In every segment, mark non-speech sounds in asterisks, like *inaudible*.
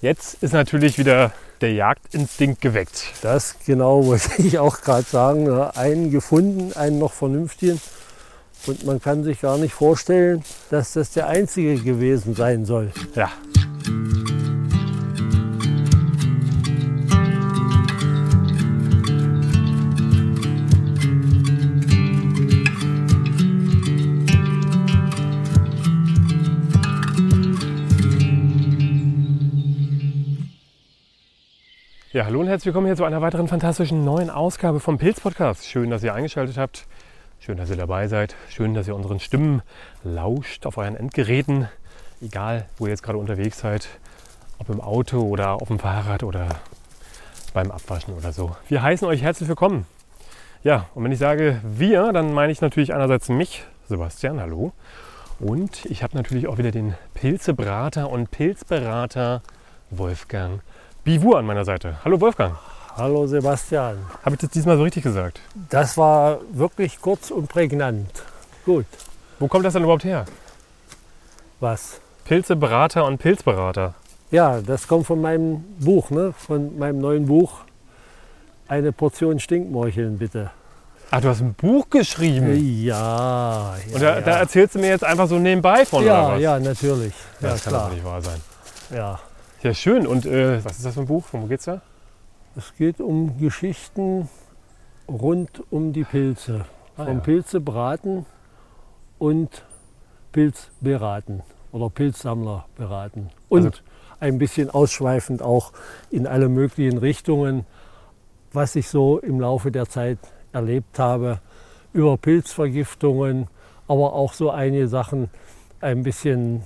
Jetzt ist natürlich wieder der Jagdinstinkt geweckt. Das genau wollte *laughs* ich auch gerade sagen. ne? Einen gefunden, einen noch vernünftigen. Und man kann sich gar nicht vorstellen, dass das der einzige gewesen sein soll. Ja. Hallo und herzlich willkommen hier zu einer weiteren fantastischen neuen Ausgabe vom Pilz Podcast. Schön, dass ihr eingeschaltet habt. Schön, dass ihr dabei seid. Schön, dass ihr unseren Stimmen lauscht auf euren Endgeräten. Egal, wo ihr jetzt gerade unterwegs seid. Ob im Auto oder auf dem Fahrrad oder beim Abwaschen oder so. Wir heißen euch herzlich willkommen. Ja, und wenn ich sage wir, dann meine ich natürlich einerseits mich, Sebastian, hallo. Und ich habe natürlich auch wieder den Pilzebrater und Pilzberater Wolfgang Bivur an meiner Seite. Hallo Wolfgang. Hallo Sebastian. Habe ich das diesmal so richtig gesagt? Das war wirklich kurz und prägnant. Gut. Wo kommt das denn überhaupt her? Was? Pilzeberater und Pilzberater. Ja, das kommt von meinem Buch, ne? von meinem neuen Buch. Eine Portion Stinkmorcheln, bitte. Ach, du hast ein Buch geschrieben. Ja, ja. und da, ja. da erzählst du mir jetzt einfach so nebenbei von, oder ja, was? ja, natürlich. Ja, das kann doch nicht wahr sein. Ja. Ja, schön. Und äh, was ist das für ein Buch? Worum geht's da? Es geht um Geschichten rund um die Pilze. Ah, Vom ja. Pilze braten und Pilz beraten oder Pilzsammler beraten. Und Also- ein bisschen ausschweifend auch in alle möglichen Richtungen, was ich so im Laufe der Zeit erlebt habe, über Pilzvergiftungen, aber auch so einige Sachen ein bisschen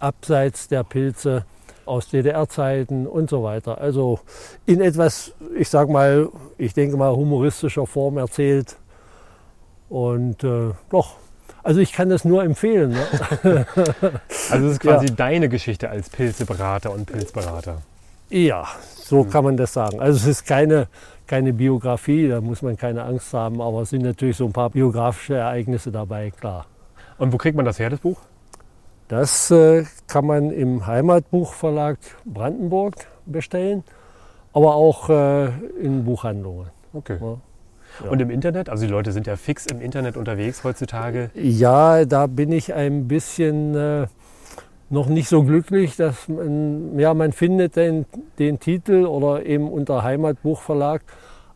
abseits der Pilze aus DDR-Zeiten und so weiter. Also in etwas, ich sag mal, ich denke mal humoristischer Form erzählt. Und äh, doch, also ich kann das nur empfehlen. Ne? *laughs* Also es ist quasi deine Geschichte als Pilzeberater und Pilzberater. ja, so kann man das sagen. Also es ist keine, keine Biografie, da muss man keine Angst haben, aber es sind natürlich so ein paar biografische Ereignisse dabei, klar. Und wo kriegt man das her, das Buch? Das äh, kann man im Heimatbuchverlag Brandenburg bestellen, aber auch äh, in Buchhandlungen. Okay. Ja. Ja. Und im Internet? Also die Leute sind ja fix im Internet unterwegs heutzutage. Ja, da bin ich ein bisschen äh, noch nicht so glücklich, dass man, ja, man findet den, den Titel oder eben unter Heimatbuchverlag.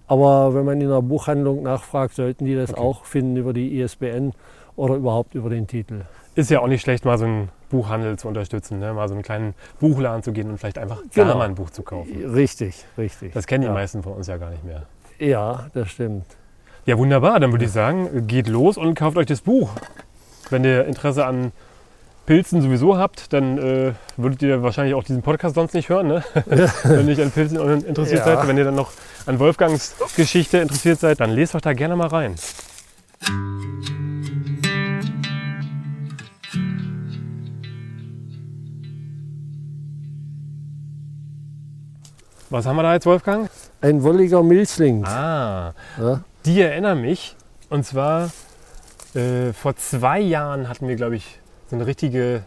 Aber wenn man in der Buchhandlung nachfragt, sollten die das Okay. auch finden über die ISBN oder überhaupt über den Titel. Ist ja auch nicht schlecht, mal so einen Buchhandel zu unterstützen, ne? mal so einen kleinen Buchladen zu gehen und vielleicht einfach da Genau. mal ein Buch zu kaufen. Richtig, richtig. Das kennen die ja. meisten von uns ja gar nicht mehr. Ja, das stimmt. Ja, wunderbar. Dann würde ich sagen, geht los und kauft euch das Buch. Wenn ihr Interesse an Pilzen sowieso habt, dann äh, würdet ihr wahrscheinlich auch diesen Podcast sonst nicht hören, ne? *laughs* Wenn ihr nicht an Pilzen interessiert Ja. seid. Wenn ihr dann noch an Wolfgangs Geschichte interessiert seid, dann lest doch da gerne mal rein. Was haben wir da jetzt, Wolfgang? Ein wolliger Milchling. Ah, Ja. die erinnern mich. Und zwar äh, vor zwei Jahren hatten wir, glaube ich, so eine richtige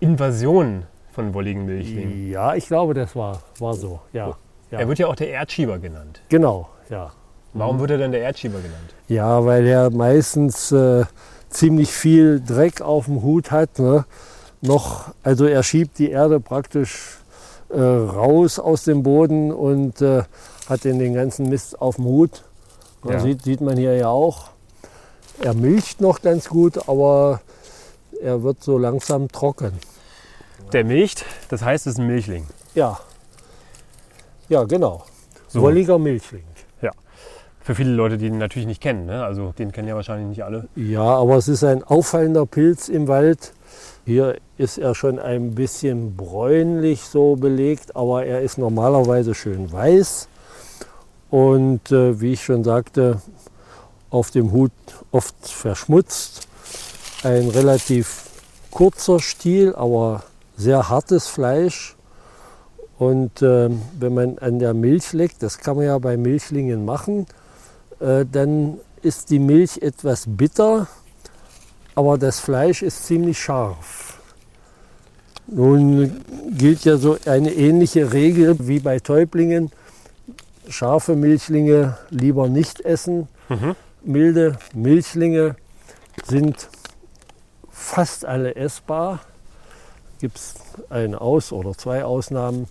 Invasion von wolligen Milchlingen. Ja, ich glaube, das war, war so. Ja, ja. Er wird ja auch der Erdschieber genannt. genau, ja. Warum wird er denn der Erdschieber genannt? Ja, weil er meistens äh, ziemlich viel Dreck auf dem Hut hat. Ne? Noch, also er schiebt die Erde praktisch äh, raus aus dem Boden und äh, hat den, den ganzen Mist auf dem Hut. Ja. Ja. Sieht, sieht man hier ja auch. Er milcht noch ganz gut, aber er wird so langsam trocken. Der milcht, das heißt, es ist ein Milchling. Ja, ja genau. So. Wolliger Milchling. Für viele Leute, die ihn natürlich nicht kennen. Ne? Also den kennen ja wahrscheinlich nicht alle. Ja, aber es ist ein auffallender Pilz im Wald. Hier ist er schon ein bisschen bräunlich so belegt, aber er ist normalerweise schön weiß. Und äh, wie ich schon sagte, auf dem Hut oft verschmutzt. Ein relativ kurzer Stiel, aber sehr hartes Fleisch. Und ähm, wenn man an der Milch leckt, das kann man ja bei Milchlingen machen, äh, dann ist die Milch etwas bitter, aber das Fleisch ist ziemlich scharf. Nun gilt ja so eine ähnliche Regel wie bei Täublingen. Scharfe Milchlinge lieber nicht essen. Mhm. Milde Milchlinge sind fast alle essbar. Gibt es eine Aus- oder zwei Ausnahmen.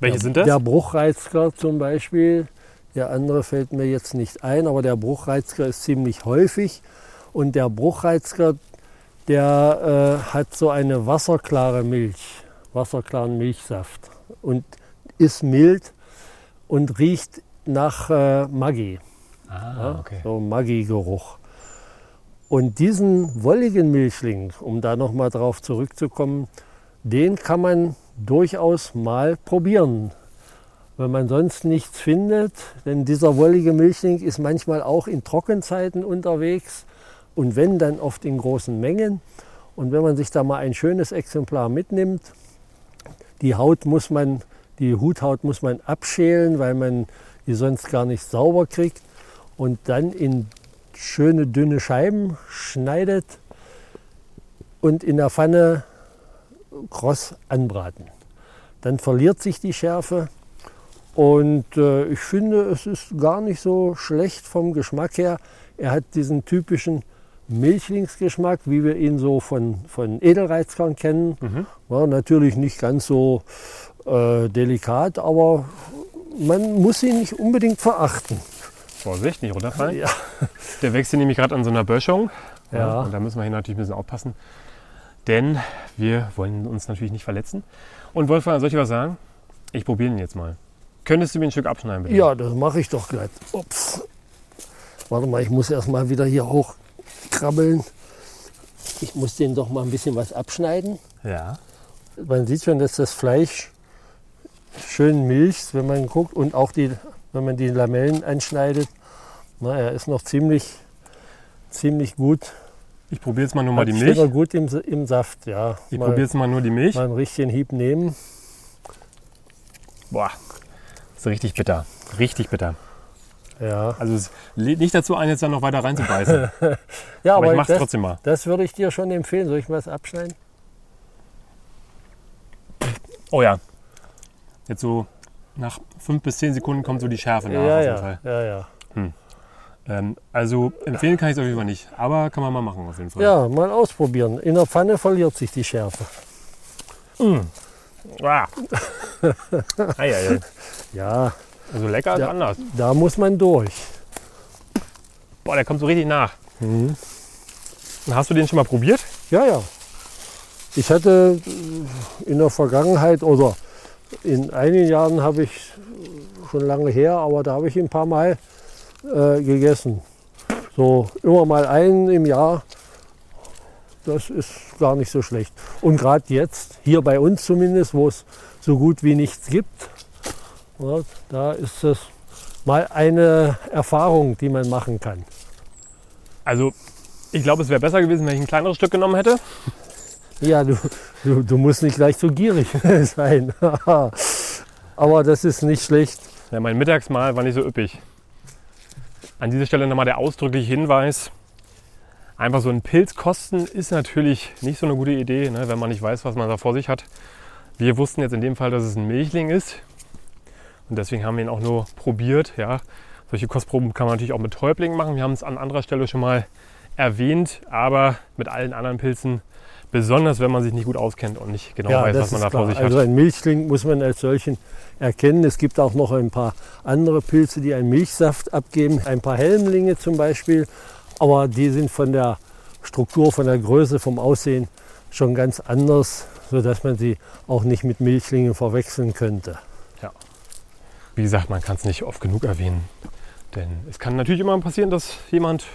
Welche der, sind das? Der Bruchreizker zum Beispiel. Der andere fällt mir jetzt nicht ein, aber der Bruchreizker ist ziemlich häufig. Und der Bruchreizker, der äh, hat so eine wasserklare Milch, wasserklaren Milchsaft und ist mild und riecht nach äh, Maggi, Ah, ja, okay. so Maggi-Geruch. Und diesen wolligen Milchling, um da nochmal drauf zurückzukommen, den kann man durchaus mal probieren. Wenn man sonst nichts findet, denn dieser wollige Milchling ist manchmal auch in Trockenzeiten unterwegs und wenn, dann oft in großen Mengen. Und wenn man sich da mal ein schönes Exemplar mitnimmt, die Haut muss man, die Huthaut muss man abschälen, weil man die sonst gar nicht sauber kriegt und dann in schöne dünne Scheiben schneidet und in der Pfanne kross anbraten. Dann verliert sich die Schärfe und äh, ich finde, es ist gar nicht so schlecht vom Geschmack her. Er hat diesen typischen Milchlingsgeschmack, wie wir ihn so von, von Edelreizkern kennen. Mhm. War natürlich nicht ganz so äh, delikat, aber man muss ihn nicht unbedingt verachten. Vorsicht, nicht runterfallen. Ja. Der wächst hier nämlich gerade an so einer Böschung. Ja. Und da müssen wir hier natürlich ein bisschen aufpassen. Denn wir wollen uns natürlich nicht verletzen. Und Wolfgang, soll ich was sagen? Ich probiere ihn jetzt mal. Könntest du mir ein Stück abschneiden, bitte? Ja, das mache ich doch gleich. Ups. Warte mal, ich muss erst mal wieder hier hochkrabbeln. Ich muss den doch mal ein bisschen was abschneiden. Ja. Man sieht schon, dass das Fleisch schön milcht, wenn man guckt. Und auch die, wenn man die Lamellen anschneidet. Na, er ist noch ziemlich, ziemlich gut. Ich probiere jetzt mal nur mal die Milch. gut im, im Saft, ja. Ich probiere jetzt mal nur die Milch. mal einen richtigen Hieb nehmen. Boah, ist richtig bitter. Richtig bitter. Ja, Also es lädt nicht dazu ein, jetzt dann noch weiter reinzubeißen. *laughs* ja Aber ich mache es das, trotzdem mal. das würde ich dir schon empfehlen. Soll ich mal was abschneiden? Oh ja. Jetzt so nach fünf bis zehn Sekunden kommt so die Schärfe nach ja, auf jeden ja, Fall. ja, ja. Ähm, also empfehlen kann ich es auf jeden Fall nicht. Aber kann man mal machen auf jeden Fall. Ja, mal ausprobieren. In der Pfanne verliert sich die Schärfe. Ah. *laughs* ei, ei, ei. Ja, Also lecker ist Ja. anders. da muss man durch. Boah, der kommt so richtig nach. Mhm. Und hast du den schon mal probiert? Ja, ja. Ich hatte äh, in der Vergangenheit oder in einigen Jahren habe ich schon lange her, aber da habe ich ihn ein paar Mal äh, gegessen. So immer mal einen im Jahr. Das ist gar nicht so schlecht. Und gerade jetzt, hier bei uns zumindest, wo es so gut wie nichts gibt, da ist es mal eine Erfahrung, die man machen kann. Also ich glaube, es wäre besser gewesen, wenn ich ein kleineres Stück genommen hätte. Ja, du, du, du musst nicht gleich so gierig *laughs* sein. *laughs* Aber das ist nicht schlecht. Ja, mein Mittagsmahl war nicht so üppig. An dieser Stelle nochmal der ausdrückliche Hinweis. Einfach so einen Pilz kosten ist natürlich nicht so eine gute Idee, ne, wenn man nicht weiß, was man da vor sich hat. Wir wussten jetzt in dem Fall, dass es ein Milchling ist. Und deswegen haben wir ihn auch nur probiert. Ja. Solche Kostproben kann man natürlich auch mit Täublingen machen. Wir haben es an anderer Stelle schon mal erwähnt, aber mit allen anderen Pilzen, besonders wenn man sich nicht gut auskennt und nicht genau weiß, was man da vor sich Also hat. ein Milchling muss man als solchen erkennen. Es gibt auch noch ein paar andere Pilze, die einen Milchsaft abgeben. Ein paar Helmlinge zum Beispiel. Aber die sind von der Struktur, von der Größe, vom Aussehen schon ganz anders, sodass man sie auch nicht mit Milchlingen verwechseln könnte. Wie gesagt, man kann es nicht oft genug erwähnen. Denn es kann natürlich immer passieren, dass jemand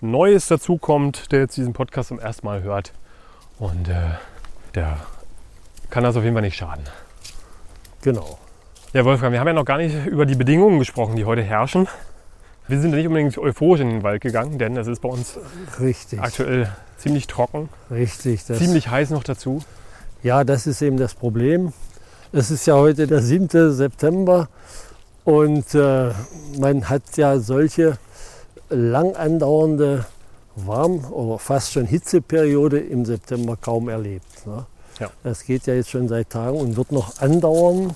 Neues dazukommt, der jetzt diesen Podcast zum ersten Mal hört. Und äh, der kann das auf jeden Fall nicht schaden. Genau. Ja, Wolfgang, wir haben ja noch gar nicht über die Bedingungen gesprochen, die heute herrschen. Wir sind nicht unbedingt euphorisch in den Wald gegangen, denn es ist bei uns Richtig. aktuell ziemlich trocken, Richtig. Das, ziemlich heiß noch dazu. Ja, das ist eben das Problem. Es ist ja heute der 7. September und äh, man hat ja solche lang andauernde Warm- oder fast schon Hitzeperiode im September kaum erlebt. Ne? Ja. Das geht ja jetzt schon seit Tagen und wird noch andauern.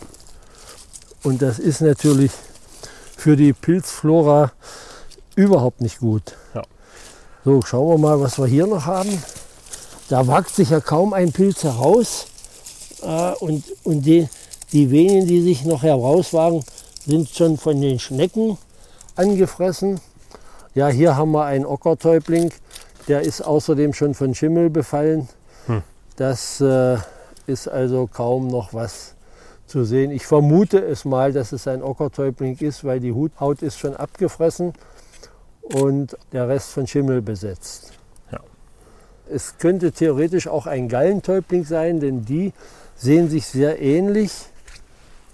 Und das ist natürlich für die Pilzflora überhaupt nicht gut. Ja. So, schauen wir mal, was wir hier noch haben. Da wagt sich ja kaum ein Pilz heraus. Äh, und und die, die wenigen, die sich noch herauswagen, sind schon von den Schnecken angefressen. Ja, hier haben wir einen Ockertäubling. Der ist außerdem schon von Schimmel befallen. Hm. Das äh, ist also kaum noch was zu sehen. Ich vermute es mal, dass es ein Ockertäubling ist, weil die Huthaut ist schon abgefressen und der Rest von Schimmel besetzt. Ja. Es könnte theoretisch auch ein Gallentäubling sein, denn die sehen sich sehr ähnlich.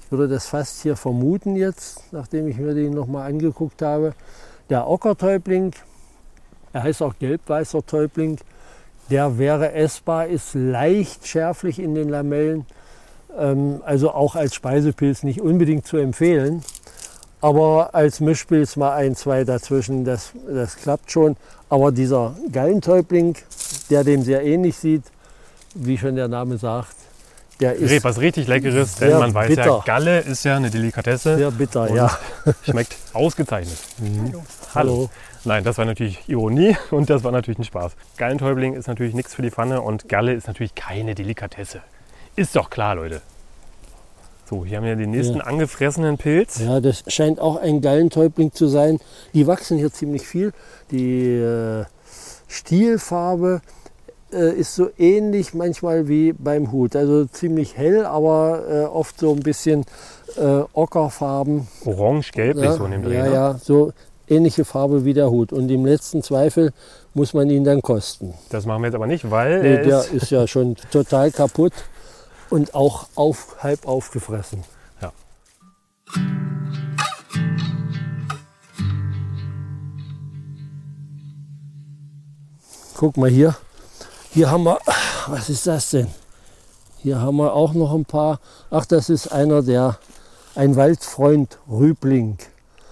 Ich würde das fast hier vermuten jetzt, nachdem ich mir den nochmal angeguckt habe. Der Ockertäubling, er heißt auch gelb-weißer Täubling, der wäre essbar, ist leicht schärflich in den Lamellen, ähm, also auch als Speisepilz nicht unbedingt zu empfehlen. Aber als Mischpilz mal ein, zwei dazwischen, das, das klappt schon. Aber dieser Gallentäubling, der dem sehr ähnlich sieht, wie schon der Name sagt, der ist Was richtig Leckeres, denn man weiß ja, bitter. Galle ist ja eine Delikatesse. sehr bitter. Ja. *laughs* Schmeckt ausgezeichnet. Hallo. Nein, das war natürlich Ironie *laughs* und das war natürlich ein Spaß. Gallentäubling ist natürlich nichts für die Pfanne und Galle ist natürlich keine Delikatesse. Ist doch klar, Leute. So, hier haben wir den nächsten Ja. angefressenen Pilz. Ja, das scheint auch ein Gallentäubling zu sein. Die wachsen hier ziemlich viel. Die äh, Stielfarbe äh, ist so ähnlich manchmal wie beim Hut. Also ziemlich hell, aber äh, oft so ein bisschen äh, ockerfarben. Orange-gelblich Ja, so in dem Dreh. ja, ne? ja, so ähnliche Farbe wie der Hut. Und im letzten Zweifel muss man ihn dann kosten. Das machen wir jetzt aber nicht, weil Nee, er der ist, ist ja schon *laughs* total kaputt und auch auf, halb aufgefressen. Ja. Guck mal hier. Hier haben wir, was ist das denn? Hier haben wir auch noch ein paar. Ach, das ist einer der, ein Waldfreund Rübling.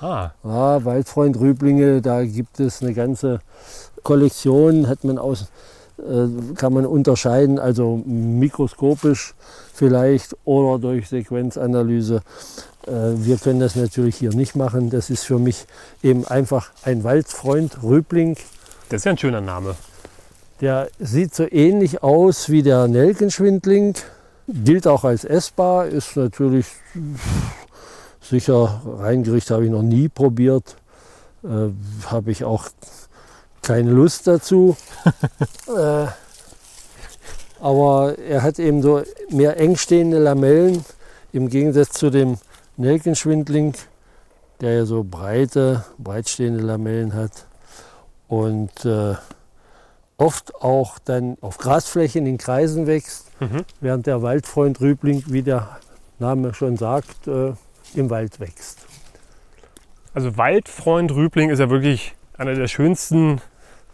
ah, Ja, Waldfreund Rüblinge, da gibt es eine ganze Kollektion, hat man aus, äh, kann man unterscheiden, also mikroskopisch vielleicht oder durch Sequenzanalyse. Äh, wir können das natürlich hier nicht machen. Das ist für mich eben einfach ein Waldfreund Rübling. das ist ja ein schöner Name. Der sieht so ähnlich aus wie der Nelkenschwindling, gilt auch als essbar, ist natürlich sicher Reingericht habe ich noch nie probiert, äh, habe ich auch keine Lust dazu. *laughs* äh, aber er hat eben so mehr eng stehende Lamellen im Gegensatz zu dem Nelkenschwindling, der ja so breite, breitstehende Lamellen hat und äh, oft auch dann auf Grasflächen in Kreisen wächst, Mhm. während der Waldfreund Rübling, wie der Name schon sagt, äh, im Wald wächst. Also Waldfreund Rübling ist ja wirklich einer der schönsten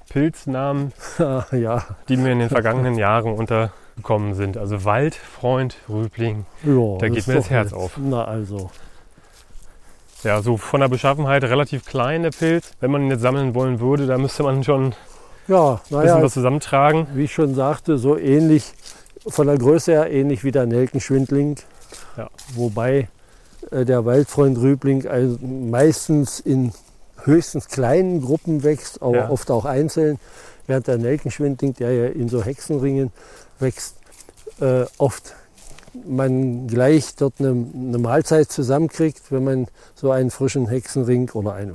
Pilznamen, *laughs* ja, die mir in den vergangenen Jahren untergekommen sind. Also Waldfreund Rübling. ja, Da geht mir das Herz nett. auf. Na also, Ja, so von der Beschaffenheit relativ klein der Pilz. Wenn man ihn jetzt sammeln wollen würde, da müsste man schon ja, bisschen naja, was zusammentragen. wie ich schon sagte, so ähnlich, von der Größe her ähnlich wie der Nelkenschwindling. Ja. Wobei äh, der Waldfreund Rübling also meistens in höchstens kleinen Gruppen wächst, aber Ja. oft auch einzeln. Während der Nelkenschwindling, der ja in so Hexenringen wächst, äh, oft man gleich dort eine, eine Mahlzeit zusammenkriegt, wenn man so einen frischen Hexenring oder einen,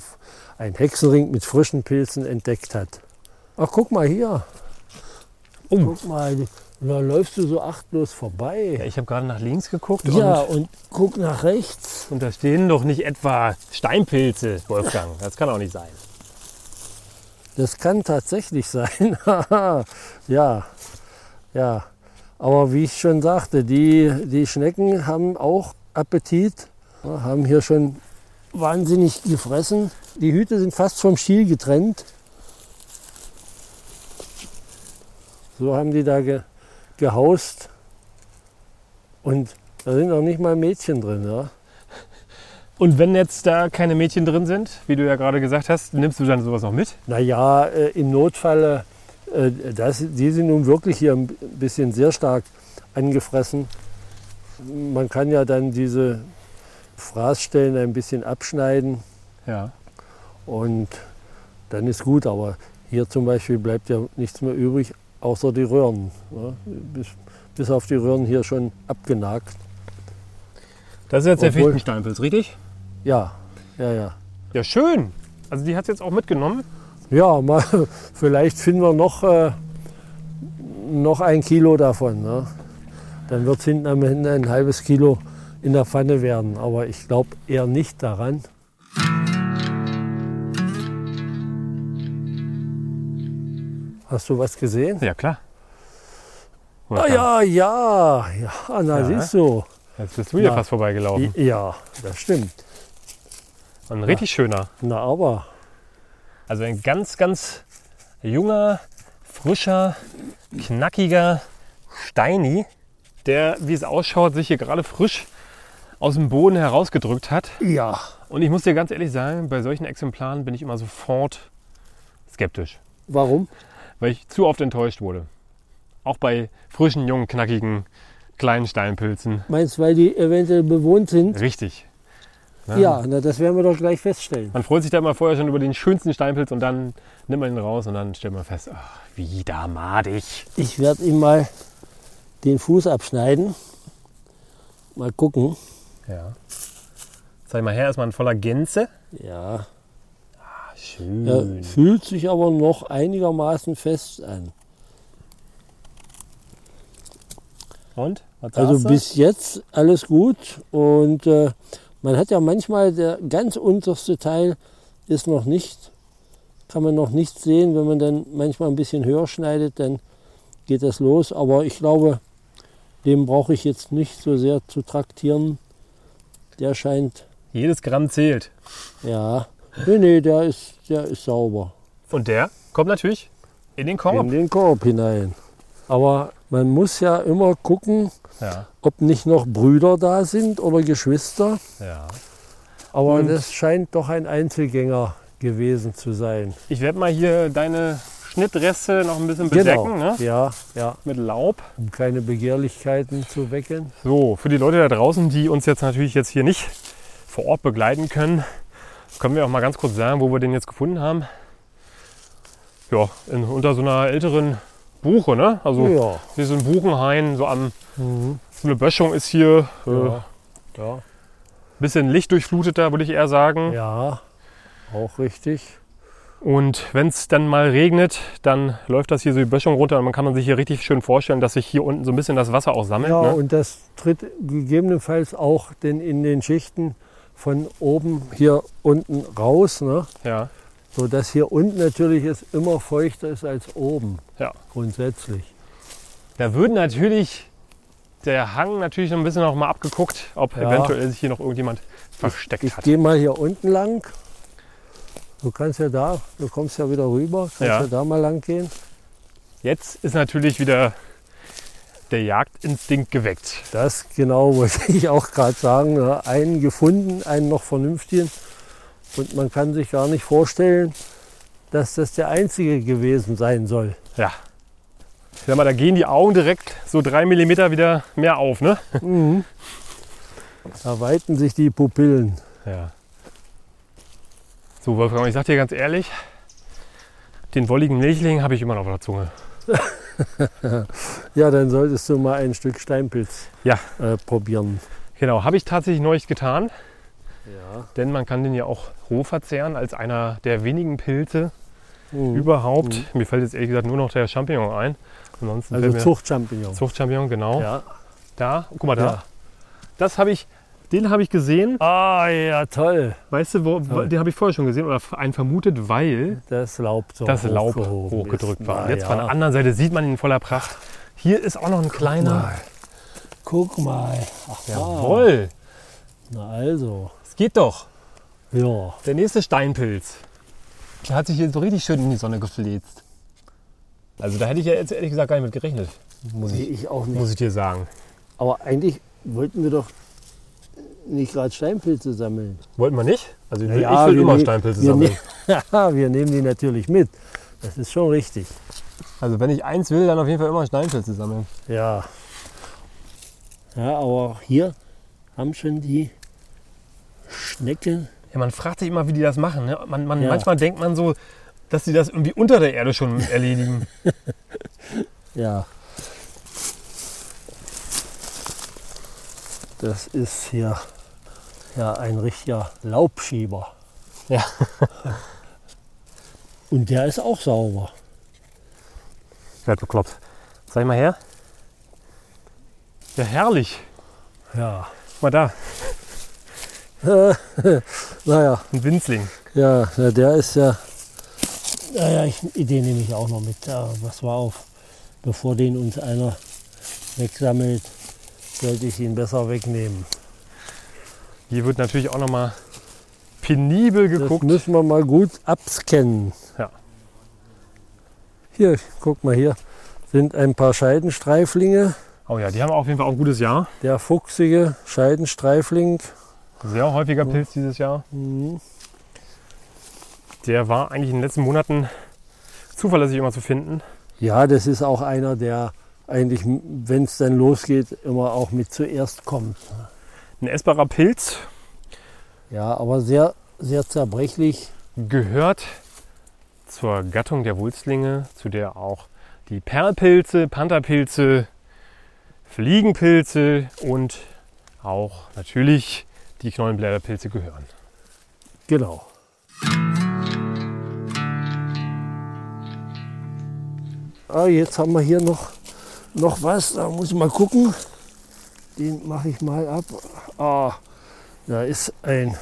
einen Hexenring mit frischen Pilzen entdeckt hat. Ach, guck mal hier. Oh. Guck mal, da läufst du so achtlos Ja, vorbei. ich habe gerade nach links geguckt Ja, und, und guck nach rechts. und da stehen doch nicht etwa Steinpilze, Wolfgang. Das kann auch nicht sein. Das kann tatsächlich sein. *laughs* ja, ja. Aber wie ich schon sagte, die, die Schnecken haben auch Appetit, ja, haben hier schon wahnsinnig gefressen. Die Hüte sind fast vom Stiel getrennt. So haben die da ge, gehaust. Und da sind noch nicht mal Mädchen drin. Ja. Und wenn jetzt da keine Mädchen drin sind, wie du ja gerade gesagt hast, nimmst du dann sowas noch mit? Naja, äh, im Notfall, äh, das, die sind nun wirklich hier ein bisschen sehr stark angefressen. Man kann ja dann diese Fraßstellen ein bisschen abschneiden Ja. und dann ist gut. Aber hier zum Beispiel bleibt ja nichts mehr übrig, außer die Röhren. Ne? Bis, bis auf die Röhren hier schon abgenagt. Das ist jetzt der Obwohl- Fichtensteinpilz, richtig? Ja, ja, ja. Ja, schön. Also die hat es jetzt auch mitgenommen. Ja, mal, *laughs* vielleicht finden wir noch, äh, noch ein Kilo davon. Ne? Dann wird es hinten am Ende ein halbes Kilo in der Pfanne werden. Aber ich glaube eher nicht daran. Hast du was gesehen? Ja, klar. Ah ja, ja, ja, na Ja. siehst du. Jetzt bist du Na. fast vorbeigelaufen. Ja, das stimmt. Ein richtig schöner. Na aber, Also ein ganz, ganz junger, frischer, knackiger Steini, der, wie es ausschaut, sich hier gerade frisch aus dem Boden herausgedrückt hat. ja, Und ich muss dir ganz ehrlich sagen, bei solchen Exemplaren bin ich immer sofort skeptisch, warum? Weil ich zu oft enttäuscht wurde. Auch bei frischen, jungen, knackigen, kleinen Steinpilzen. Meinst du, weil die eventuell bewohnt sind? Richtig. Ja, na, das werden wir doch gleich feststellen. Man freut sich da immer vorher schon über den schönsten Steinpilz und dann nimmt man ihn raus und dann stellt man fest, ach, wieder madig. Ich werde ihm mal den Fuß abschneiden. Mal gucken. Ja. Zeig mal her, erstmal in voller Gänze. Ja, schön. er fühlt sich aber noch einigermaßen fest an. Und? Also bis jetzt alles gut. Und äh, man hat ja manchmal, der ganz unterste Teil ist noch nicht, kann man noch nicht sehen. Wenn man dann manchmal ein bisschen höher schneidet, dann geht das los. Aber ich glaube, dem brauche ich jetzt nicht so sehr zu traktieren. Der scheint, Jedes Gramm zählt. ja, nee, nee, der ist, der ist sauber. Und der kommt natürlich in den Korb. In den Korb hinein. Aber man muss ja immer gucken, Ja, ob nicht noch Brüder da sind oder Geschwister. ja. Aber Und- das scheint doch ein Einzelgänger gewesen zu sein. Ich werde mal hier deine Schnittreste noch ein bisschen bedecken, ne? Genau. Ja, ja, Mit Laub. um keine Begehrlichkeiten zu wecken. So, für die Leute da draußen, die uns jetzt natürlich jetzt hier nicht vor Ort begleiten können, können wir auch mal ganz kurz sagen, wo wir den jetzt gefunden haben. Ja, in, unter so einer älteren Buche, ne? Also Ja. hier ist ein Buchenhain, so am Mhm. so eine Böschung ist hier. Äh, Ja. ja. Bisschen lichtdurchfluteter, würde ich eher sagen. Ja, auch richtig. Und wenn es dann mal regnet, dann läuft das hier so die Böschung runter und man kann sich hier richtig schön vorstellen, dass sich hier unten so ein bisschen das Wasser auch sammelt. Ja, ne? und das tritt gegebenenfalls auch denn in den Schichten von oben hier unten raus, ne? ja. sodass hier unten natürlich es immer feuchter ist als oben, Ja. grundsätzlich. Da würde natürlich der Hang natürlich noch ein bisschen noch mal abgeguckt, ob Ja. eventuell sich hier noch irgendjemand versteckt Ich hat. gehe mal hier unten lang. Du kannst ja da, du kommst ja wieder rüber, kannst ja, Ja. da mal lang gehen. Jetzt ist natürlich wieder der Jagdinstinkt geweckt. Das genau wollte *laughs* ich auch gerade sagen. ne? Einen gefunden, einen noch vernünftigen. Und man kann sich gar nicht vorstellen, dass das der einzige gewesen sein soll. Ja. Ich sag mal, da gehen die Augen direkt so drei Millimeter wieder mehr auf, ne? Mhm. Da weiten sich die Pupillen. Ja. So, Wolfgang, ich sag dir ganz ehrlich, den wolligen Milchling habe ich immer noch auf der Zunge. *laughs* *laughs* Ja, dann solltest du mal ein Stück Steinpilz Ja. äh, probieren. Genau, habe ich tatsächlich neulich getan, Ja. denn man kann den ja auch roh verzehren als einer der wenigen Pilze Mhm. überhaupt. Mir fällt jetzt ehrlich gesagt nur noch der Champignon ein. Ansonsten Also Zuchtchampignon. Zuchtchampignon, genau. Ja. Da, guck mal da. Ja. Das habe ich, den habe ich gesehen. Ah ja, toll. Weißt du, wo, Toll. den habe ich vorher schon gesehen oder einen vermutet, weil Das Laub so das Laub hochgedrückt ist. war. Na jetzt ja. von der anderen Seite sieht man ihn in voller Pracht. Hier ist auch noch ein kleiner. Guck mal. Aha. Jawohl, Na also. es geht doch. Ja. Der nächste Steinpilz. Der hat sich hier so richtig schön in die Sonne gefläzt. Also da hätte ich ja jetzt ehrlich gesagt gar nicht mit gerechnet, muss ich, ich auch nicht. muss ich dir sagen. Aber eigentlich wollten wir doch nicht gerade Steinpilze sammeln. Wollten wir nicht? Also ich will, Ja, ich will immer nehmen- Steinpilze wir sammeln. *laughs* Ja, wir nehmen die natürlich mit. Das ist schon richtig. Also wenn ich eins will, dann auf jeden Fall immer Steinpilze sammeln. Ja. Ja, aber auch hier haben schon die Schnecken. Ja, man fragt sich immer, wie die das machen. Ne? Man, man, Ja. Manchmal denkt man so, dass sie das irgendwie unter der Erde schon *laughs* erledigen. *laughs* Ja. Das ist hier ja ein richtiger Laubschieber. Ja. *laughs* Und der ist auch sauber. Ich werd bekloppt. Zeig mal her. Ja, herrlich. Ja. Mal da, *laughs* Naja, ein Winzling. ja, der ist ja. Naja, ich, den nehme ich auch noch mit. Was war auf? Bevor den uns einer wegsammelt, sollte ich ihn besser wegnehmen. Hier wird natürlich auch nochmal penibel Das geguckt. müssen wir mal gut abscannen. Ja. Hier, guck mal hier, sind ein paar Scheidenstreiflinge. Oh ja, die haben auf jeden Fall auch ein gutes Jahr. Der fuchsige Scheidenstreifling. Sehr häufiger Pilz dieses Jahr. Mhm. Der war eigentlich in den letzten Monaten zuverlässig immer zu finden. Ja, das ist auch einer, der eigentlich, wenn es dann losgeht, immer auch mit zuerst kommt. Ein essbarer Pilz Ja, aber sehr, sehr zerbrechlich. gehört zur Gattung der Wulstlinge, zu der auch die Perlpilze, Pantherpilze, Fliegenpilze und auch natürlich die Knollenblätterpilze gehören. Genau. Ah, jetzt haben wir hier noch, noch was. Da muss ich mal gucken. Den mache ich mal ab. Ah, da ist ein,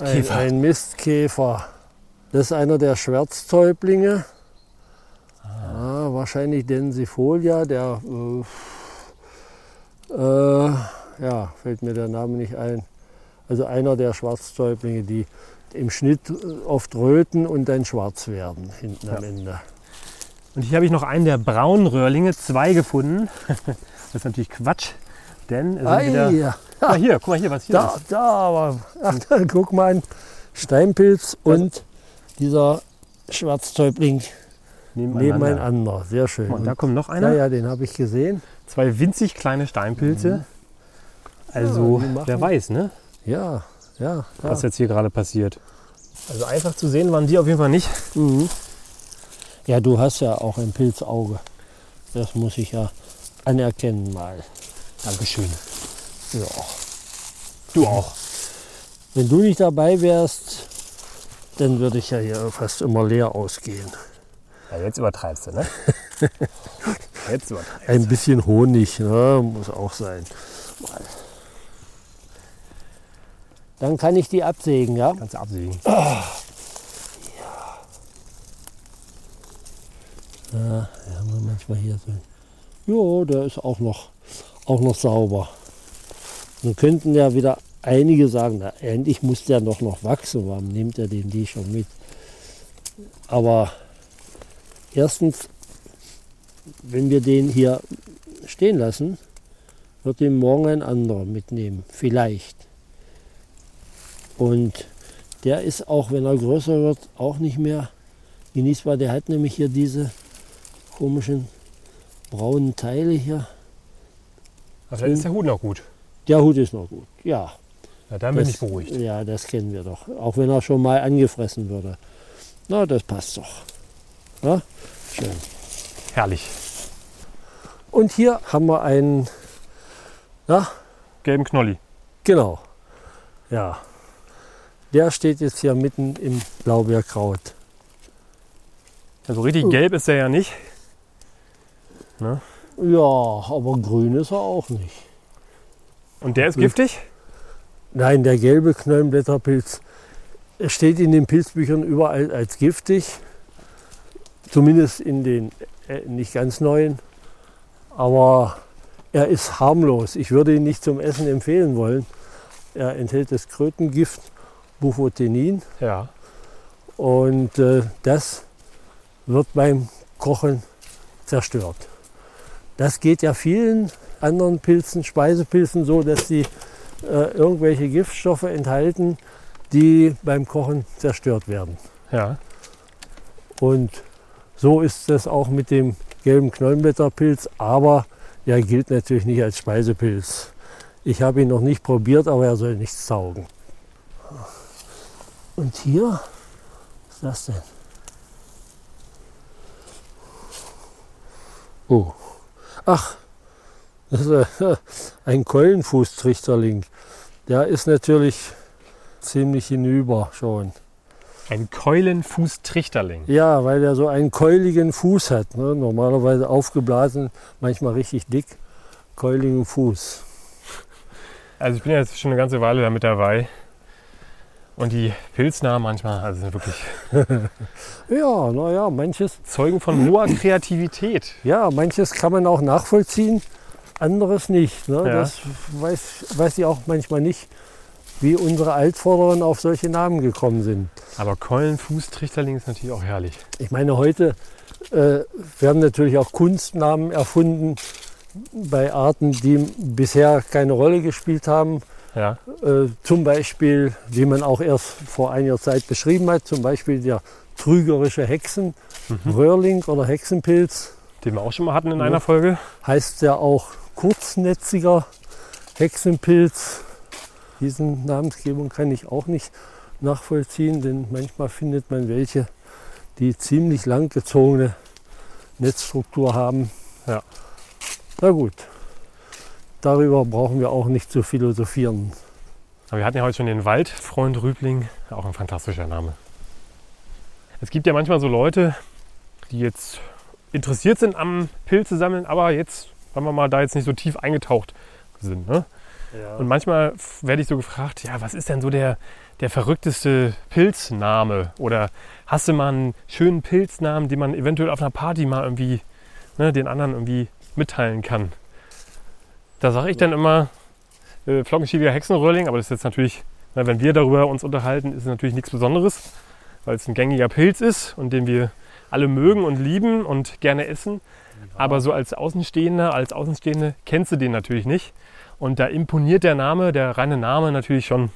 ein, ein Mistkäfer. Das ist einer der Schwärztäublinge. Ah, wahrscheinlich Densifolia. Der, äh, äh, ja, fällt mir der Name nicht ein. Also einer der Schwarztäublinge, die im Schnitt äh, oft röten und dann schwarz werden hinten am Ja. Ende. Und hier habe ich noch einen der braunen Röhrlinge, zwei gefunden. *laughs* Das ist natürlich Quatsch, denn es Ei, wieder... ja. Mal hier, guck mal hier, was hier Da, ist. da, aber ach, *laughs* da, guck mal an. Steinpilz und dieser Schwarztäubling Nebeneinander. nebeneinander. Sehr schön. Mal, da Und, kommt noch ja, einer. ja, den habe ich gesehen. Zwei winzig kleine Steinpilze. Also, Ja, wer weiß, ne? Ja, ja. ja. was jetzt hier gerade passiert. Also einfach zu sehen waren die auf jeden Fall nicht. Mhm. Ja, du hast ja auch ein Pilzauge. Das muss ich ja anerkennen mal. Dankeschön. Ja. Du auch. Wenn du nicht dabei wärst, dann würde ich ja hier fast immer leer ausgehen. Ja, jetzt übertreibst du, ne? *laughs* jetzt übertreibst Ein bisschen Honig ne, muss auch sein. Dann kann ich die absägen, ja? Kannst du absägen. Ja, ja haben wir manchmal hier so. Ja, der ist auch noch, auch noch sauber. Nun könnten ja wieder einige sagen, na, endlich muss der doch noch wachsen. Warum nimmt er den die schon mit? Aber erstens, wenn wir den hier stehen lassen, wird ihn morgen ein anderer mitnehmen. Vielleicht. Und der ist auch, wenn er größer wird, auch nicht mehr genießbar. Der hat nämlich hier diese komischen braunen Teile hier. Also dann ist der Hut noch gut. Der Hut ist noch gut, ja. Ja, dann bin das, ich beruhigt. Ja, das kennen wir doch. Auch wenn er schon mal angefressen würde. Na, das passt doch. Ja? Schön. Herrlich. Und hier haben wir einen, ja, Gelben Knolli. genau. Ja. Der steht jetzt hier mitten im Blaubeerkraut. Also richtig gelb ist der ja nicht. Ja, aber grün ist er auch nicht. Und der ist giftig? Nein, der gelbe Knollenblätterpilz er steht in den Pilzbüchern überall als giftig. Zumindest in den äh, nicht ganz neuen. Aber er ist harmlos. Ich würde ihn nicht zum Essen empfehlen wollen. Er enthält das Krötengift Bufotenin Ja. und äh, das wird beim Kochen zerstört. Das geht ja vielen anderen Pilzen, Speisepilzen so, dass sie äh, irgendwelche Giftstoffe enthalten, die beim Kochen zerstört werden. Ja. Und so ist es auch mit dem gelben Knollenblätterpilz, aber Ja, gilt natürlich nicht als Speisepilz. Ich habe ihn noch nicht probiert, aber er soll nichts saugen. Und hier, was ist das denn? Oh, ach, das ist *laughs* ein Keulenfußtrichterling. Der ist natürlich ziemlich hinüber schon. Ein Keulenfußtrichterling. Ja, weil er so einen keuligen Fuß hat. Ne? Normalerweise aufgeblasen, manchmal richtig dick. Keuligen Fuß. Also ich bin jetzt schon eine ganze Weile damit dabei. Und die Pilznamen manchmal, also sind wirklich *laughs* Ja, naja, manches, Zeugen von hoher Kreativität. ja, manches kann man auch nachvollziehen, anderes nicht. Ne? Ja. Das weiß, weiß ich auch manchmal nicht, wie unsere Altvorderen auf solche Namen gekommen sind. Aber Keulenfußtrichterling ist natürlich auch herrlich. Ich meine, heute äh, werden natürlich auch Kunstnamen erfunden bei Arten, die bisher keine Rolle gespielt haben. Ja, Äh, zum Beispiel, wie man auch erst vor einiger Zeit beschrieben hat, zum Beispiel der trügerische Hexen, Röhrling oder Hexenpilz, den wir auch schon mal hatten in einer Folge. heißt ja auch kurznetziger Hexenpilz. Diesen Namensgebung kann ich auch nicht nachvollziehen, denn manchmal findet man welche, die ziemlich langgezogene Netzstruktur haben. Ja. Na gut, darüber brauchen wir auch nicht zu philosophieren. Aber wir hatten ja heute schon den Waldfreund Rübling, auch ein fantastischer Name. Es gibt ja manchmal so Leute, die jetzt interessiert sind am Pilze sammeln, aber jetzt, sagen wir mal, da jetzt nicht so tief eingetaucht sind. Ne? Und manchmal werde ich so gefragt, ja, was ist denn so der, der verrückteste Pilzname? Oder hast du mal einen schönen Pilznamen, den man eventuell auf einer Party mal irgendwie ne, den anderen irgendwie mitteilen kann? Da sage ich dann immer äh, Flockenschiediger Hexenröhrling, aber das ist jetzt natürlich, na, wenn wir darüber uns unterhalten, ist es natürlich nichts Besonderes, weil es ein gängiger Pilz ist und den wir alle mögen und lieben und gerne essen. Aber so als Außenstehender, als Außenstehende kennst du den natürlich nicht. Und da imponiert der Name, der reine Name natürlich schon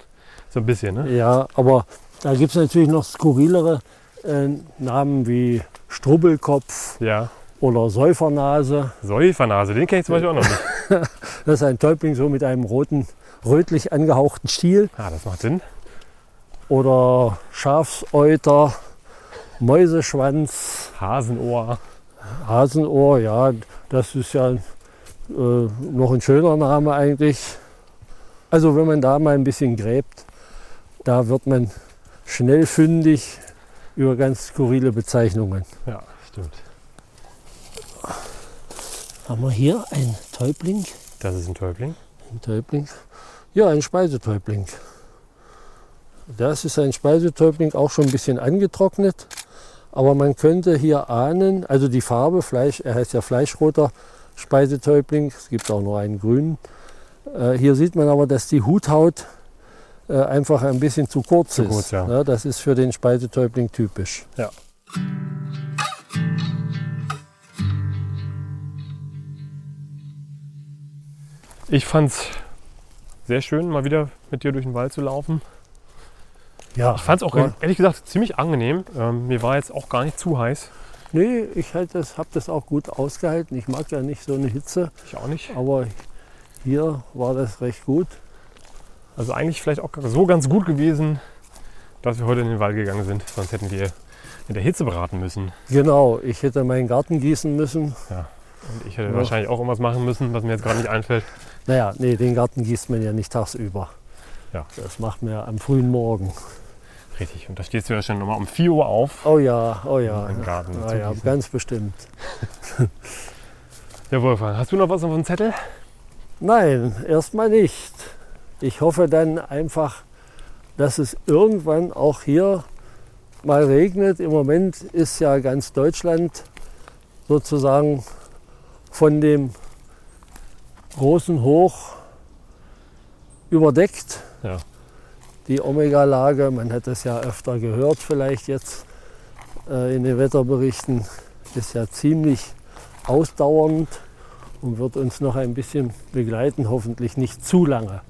so ein bisschen. Ne? Ja, aber da gibt es natürlich noch skurrilere äh, Namen wie Strubbelkopf Ja. Oder Säufernase. Säufernase, den kenne ich zum Beispiel auch noch nicht. *laughs* Das ist ein Täubling so mit einem roten, rötlich angehauchten Stiel. Ah, das macht Sinn. Oder Schafsäuter, Mäuseschwanz, Hasenohr. Hasenohr. Ja, das ist ja äh, noch ein schöner Name eigentlich. Also wenn man da mal ein bisschen gräbt, da wird man schnell fündig über ganz skurrile Bezeichnungen. Ja, stimmt. Haben wir hier ein Täubling? Das ist ein Täubling. Ein Täubling? Ja, ein Speisetäubling. Das ist ein Speisetäubling, auch schon ein bisschen angetrocknet. Aber man könnte hier ahnen, also die Farbe, Fleisch, er heißt ja Fleischroter Speisetäubling, es gibt auch noch einen grünen. Äh, hier sieht man aber, dass die Huthaut äh, einfach ein bisschen zu kurz Zu ist. kurz, ja. das ist für den Speisetäubling typisch. Ja. Ich fand's sehr schön, mal wieder mit dir durch den Wald zu laufen. Ja, Ich fand's auch ja. ehrlich gesagt ziemlich angenehm. Ähm, mir war jetzt auch gar nicht zu heiß. Nee, ich halt das, habe das auch gut ausgehalten. Ich mag ja nicht so eine Hitze, Ich auch nicht. aber hier war das recht gut. Also eigentlich vielleicht auch so ganz gut gewesen, dass wir heute in den Wald gegangen sind. Sonst hätten wir in der Hitze beraten müssen. Genau, ich hätte meinen Garten gießen müssen. Und ich hätte Ja. wahrscheinlich auch irgendwas machen müssen, was mir jetzt gerade nicht einfällt. Naja, nee, den Garten gießt man ja nicht tagsüber. Ja. Das macht man ja am frühen Morgen. Richtig. Und da stehst du ja schon nochmal um 4 Uhr auf. Oh ja, oh ja. Im Garten Ja, ja, ganz bestimmt. *laughs* Ja, Wolfgang, hast du noch was auf dem Zettel? Nein, erstmal nicht. Ich hoffe dann einfach, dass es irgendwann auch hier mal regnet. Im Moment ist ja ganz Deutschland sozusagen von dem großen Hoch überdeckt. Ja. Die Omega-Lage, man hat das ja öfter gehört vielleicht jetzt äh, in den Wetterberichten, ist ja ziemlich ausdauernd und wird uns noch ein bisschen begleiten, hoffentlich nicht zu lange.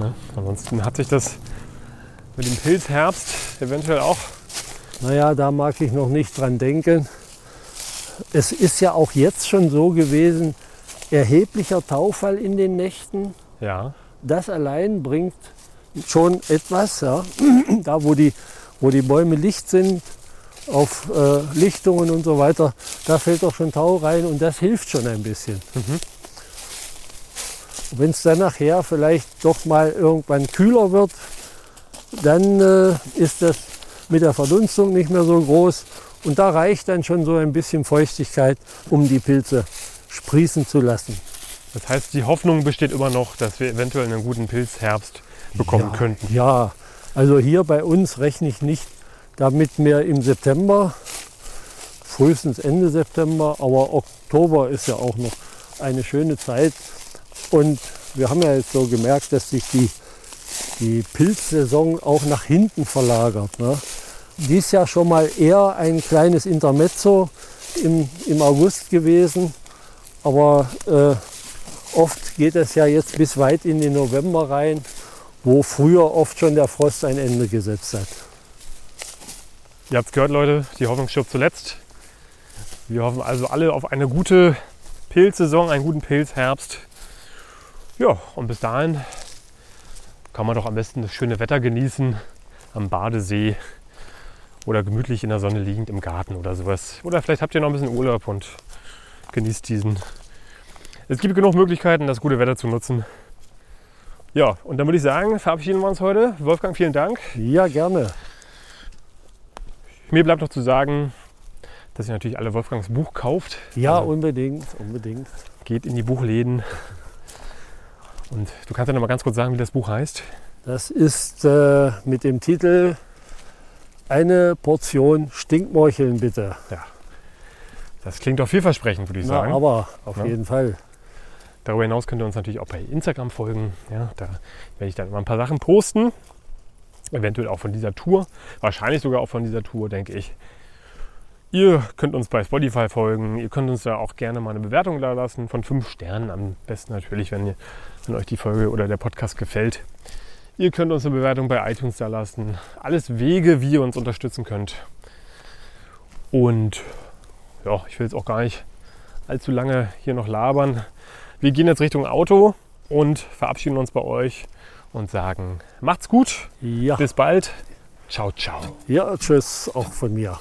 Ne? Ansonsten hat sich das mit dem Pilzherbst eventuell auch. Naja, da mag ich noch nicht dran denken. Es ist ja auch jetzt schon so gewesen, erheblicher Taufall in den Nächten. Ja. Das allein bringt schon etwas. Ja. *clears throat* Da, wo die, wo die Bäume licht sind, auf äh, Lichtungen und so weiter, da fällt doch schon Tau rein und das hilft schon ein bisschen. Wenn es dann nachher vielleicht doch mal irgendwann kühler wird, dann äh, ist das mit der Verdunstung nicht mehr so groß und da reicht dann schon so ein bisschen Feuchtigkeit, um die Pilze sprießen zu lassen. Das heißt, die Hoffnung besteht immer noch, dass wir eventuell einen guten Pilzherbst bekommen ja, könnten. Ja, also hier bei uns rechne ich nicht damit mehr im September, frühestens Ende September, aber Oktober ist ja auch noch eine schöne Zeit. Und wir haben ja jetzt so gemerkt, dass sich die, die Pilzsaison auch nach hinten verlagert. Ne? Dies Jahr schon mal eher ein kleines Intermezzo im, im August gewesen, aber äh, oft geht es ja jetzt bis weit in den November rein, wo früher oft schon der Frost ein Ende gesetzt hat. Ihr habt gehört, Leute, die Hoffnung stirbt zuletzt. Wir hoffen also alle auf eine gute Pilzsaison, einen guten Pilzherbst. Ja, und bis dahin kann man doch am besten das schöne Wetter genießen am Badesee oder gemütlich in der Sonne liegend im Garten oder sowas. Oder vielleicht habt ihr noch ein bisschen Urlaub und genießt diesen. Es gibt genug Möglichkeiten, das gute Wetter zu nutzen. Ja, und dann würde ich sagen, verabschieden wir uns heute. Wolfgang, vielen Dank. Ja, gerne. Mir bleibt noch zu sagen, dass ihr natürlich alle Wolfgangs Buch kauft. Ja, Also unbedingt, unbedingt. geht in die Buchläden. Und du kannst ja noch mal ganz kurz sagen, wie das Buch heißt. Das ist äh, mit dem Titel Eine Portion Stinkmorcheln bitte. Das klingt doch vielversprechend, würde ich Na, sagen. aber auf Ja. jeden Fall. Darüber hinaus könnt ihr uns natürlich auch bei Instagram folgen. Ja, da werde ich dann immer ein paar Sachen posten. Eventuell auch von dieser Tour. Wahrscheinlich sogar auch von dieser Tour, denke ich. Ihr könnt uns bei Spotify folgen. Ihr könnt uns da auch gerne mal eine Bewertung da lassen von fünf Sternen. Am besten natürlich, wenn, ihr, wenn euch die Folge oder der Podcast gefällt. Ihr könnt uns eine Bewertung bei iTunes da lassen. Alles Wege, wie ihr uns unterstützen könnt. Und ja, ich will jetzt auch gar nicht allzu lange hier noch labern. Wir gehen jetzt Richtung Auto und verabschieden uns bei euch und sagen, macht's gut, Ja, bis bald. Ciao, ciao. ja tschüss auch von mir.